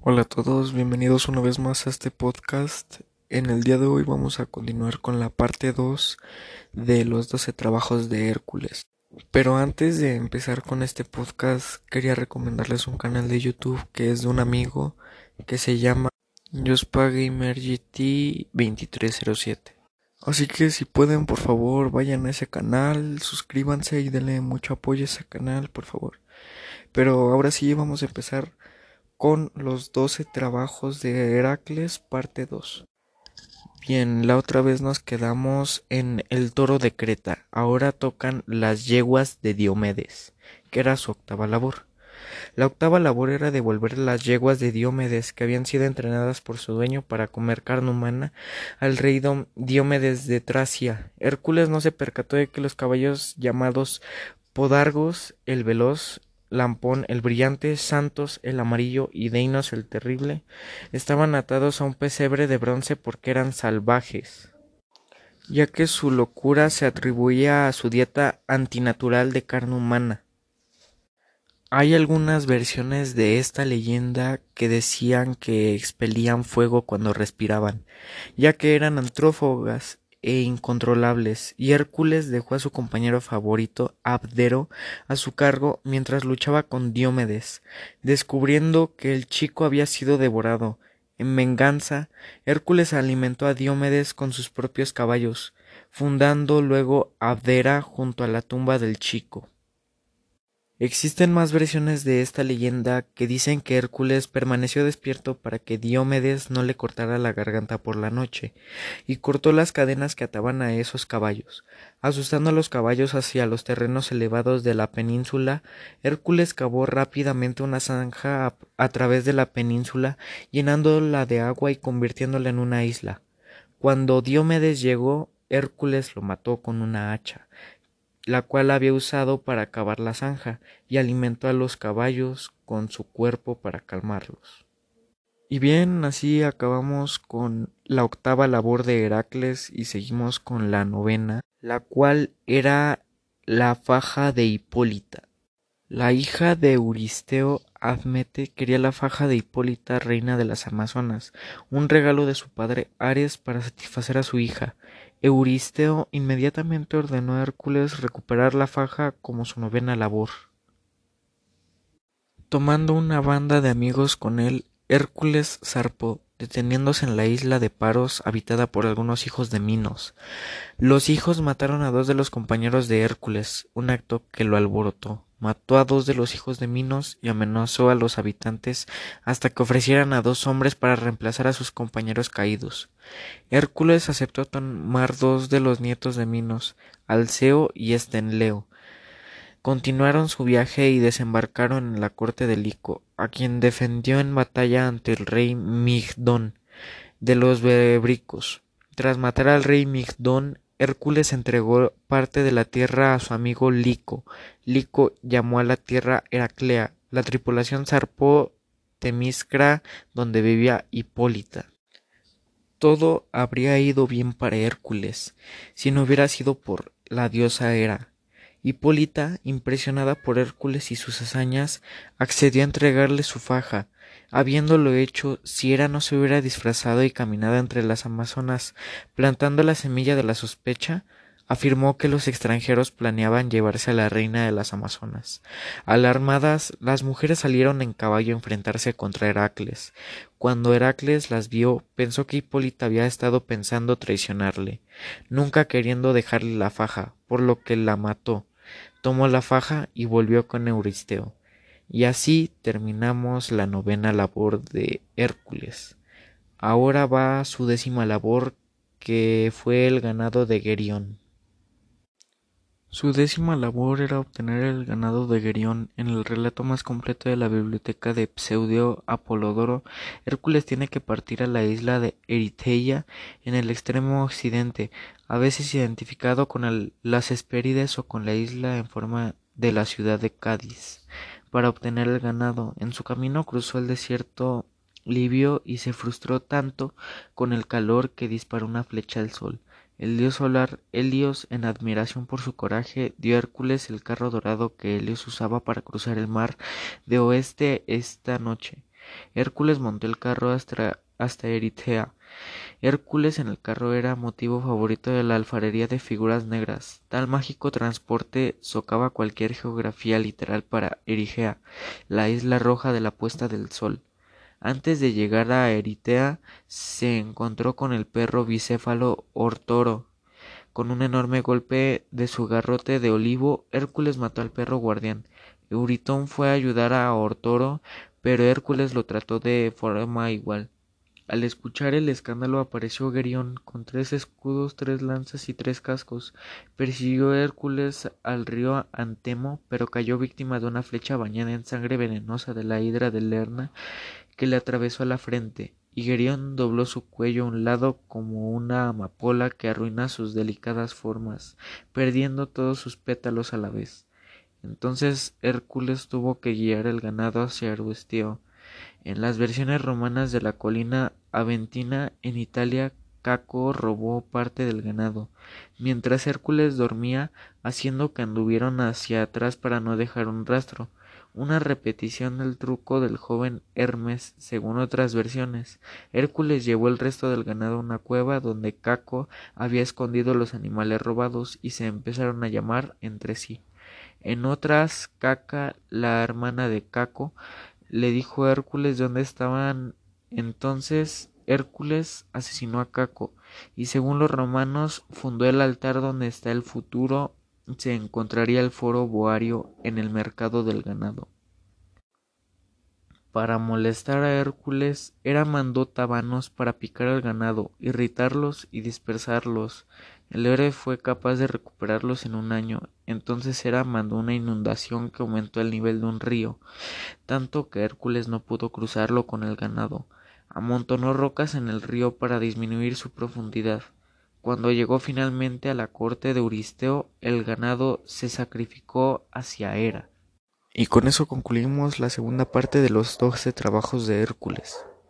Hola a todos, bienvenidos una vez más a este podcast. En el día de hoy vamos a continuar con la parte 2 de los 12 trabajos de Hércules. Pero antes de empezar con este podcast, quería recomendarles un canal de YouTube que es de un amigo que se llama JospaGamerGT2307. Así que si pueden, por favor, vayan a ese canal, suscríbanse y denle mucho apoyo a ese canal, por favor. Pero ahora sí vamos a empezar con los 12 trabajos de Heracles, parte 2. Bien, la otra vez nos quedamos en el toro de Creta. Ahora tocan las yeguas de Diomedes, que era su octava labor. La octava labor era devolver las yeguas de Diomedes que habían sido entrenadas por su dueño para comer carne humana al rey Diomedes de Tracia. Hércules no se percató de que los caballos llamados Podargos el veloz, Lampón el brillante, Santos el amarillo y Deinos el terrible estaban atados a un pesebre de bronce porque eran salvajes, ya que su locura se atribuía a su dieta antinatural de carne humana. Hay algunas versiones de esta leyenda que decían que expelían fuego cuando respiraban, ya que eran antrófogas e incontrolables, y Hércules dejó a su compañero favorito, Abdero, a su cargo mientras luchaba con Diomedes, descubriendo que el chico había sido devorado. En venganza, Hércules alimentó a Diomedes con sus propios caballos, fundando luego Abdera junto a la tumba del chico. Existen más versiones de esta leyenda que dicen que Hércules permaneció despierto para que Diomedes no le cortara la garganta por la noche, y cortó las cadenas que ataban a esos caballos. Asustando a los caballos hacia los terrenos elevados de la península, Hércules cavó rápidamente una zanja a, través de la península, llenándola de agua y convirtiéndola en una isla. Cuando Diomedes llegó, Hércules lo mató con una hacha la cual había usado para cavar la zanja, y alimentó a los caballos con su cuerpo para calmarlos. Y bien, así acabamos con la octava labor de Heracles y seguimos con la novena, la cual era la faja de Hipólita. La hija de Euristeo Admete quería la faja de Hipólita, reina de las Amazonas, un regalo de su padre Ares para satisfacer a su hija. Euristeo inmediatamente ordenó a Hércules recuperar la faja como su novena labor. Tomando una banda de amigos con él, Hércules zarpó, deteniéndose en la isla de Paros habitada por algunos hijos de Minos. Los hijos mataron a dos de los compañeros de Hércules, un acto que lo alborotó mató a dos de los hijos de Minos y amenazó a los habitantes hasta que ofrecieran a dos hombres para reemplazar a sus compañeros caídos. Hércules aceptó tomar dos de los nietos de Minos, Alceo y Estenleo. Continuaron su viaje y desembarcaron en la corte de Lico, a quien defendió en batalla ante el rey Migdón de los Bebricos. Tras matar al rey Migdón, Hércules entregó parte de la tierra a su amigo Lico. Lico llamó a la tierra Heraclea. La tripulación zarpó Temiscra, donde vivía Hipólita. Todo habría ido bien para Hércules, si no hubiera sido por la diosa Hera. Hipólita, impresionada por Hércules y sus hazañas, accedió a entregarle su faja, Habiéndolo hecho, si Hera no se hubiera disfrazado y caminado entre las amazonas, plantando la semilla de la sospecha, afirmó que los extranjeros planeaban llevarse a la reina de las amazonas. Alarmadas, las mujeres salieron en caballo a enfrentarse contra Heracles. Cuando Heracles las vio, pensó que Hipólita había estado pensando traicionarle, nunca queriendo dejarle la faja, por lo que la mató. Tomó la faja y volvió con Euristeo. Y así terminamos la novena labor de Hércules. Ahora va su décima labor que fue el ganado de Gerión. Su décima labor era obtener el ganado de Gerión. En el relato más completo de la biblioteca de Pseudo Apolodoro, Hércules tiene que partir a la isla de Eriteia en el extremo occidente, a veces identificado con las Hespérides o con la isla en forma de la ciudad de Cádiz para obtener el ganado. En su camino cruzó el desierto libio y se frustró tanto con el calor que disparó una flecha al sol. El dios solar Helios, en admiración por su coraje, dio a Hércules el carro dorado que Helios usaba para cruzar el mar de oeste esta noche. Hércules montó el carro hasta, hasta Eritea. Hércules en el carro era motivo favorito de la alfarería de figuras negras. Tal mágico transporte socava cualquier geografía literal para Erigea, la isla roja de la puesta del sol. Antes de llegar a Eritea, se encontró con el perro bicéfalo Ortoro. Con un enorme golpe de su garrote de olivo, Hércules mató al perro guardián. Euritón fue a ayudar a Ortoro, pero Hércules lo trató de forma igual. Al escuchar el escándalo apareció Gerión con tres escudos, tres lanzas y tres cascos. Persiguió Hércules al río Antemo, pero cayó víctima de una flecha bañada en sangre venenosa de la hidra de Lerna que le atravesó la frente, y Gerión dobló su cuello a un lado como una amapola que arruina sus delicadas formas, perdiendo todos sus pétalos a la vez. Entonces Hércules tuvo que guiar el ganado hacia. En las versiones romanas de la colina Aventina en Italia, Caco robó parte del ganado, mientras Hércules dormía, haciendo que anduvieron hacia atrás para no dejar un rastro, una repetición del truco del joven Hermes, según otras versiones. Hércules llevó el resto del ganado a una cueva donde Caco había escondido los animales robados y se empezaron a llamar entre sí. En otras, Caca, la hermana de Caco, le dijo Hércules dónde estaban. Entonces Hércules asesinó a Caco y según los romanos fundó el altar donde está el futuro se encontraría el foro boario en el mercado del ganado. Para molestar a Hércules, Hera mandó tabanos para picar al ganado, irritarlos y dispersarlos. El héroe fue capaz de recuperarlos en un año. Entonces Hera mandó una inundación que aumentó el nivel de un río, tanto que Hércules no pudo cruzarlo con el ganado. Amontonó rocas en el río para disminuir su profundidad. Cuando llegó finalmente a la corte de Euristeo, el ganado se sacrificó hacia Hera. Y con eso concluimos la segunda parte de los doce trabajos de Hércules.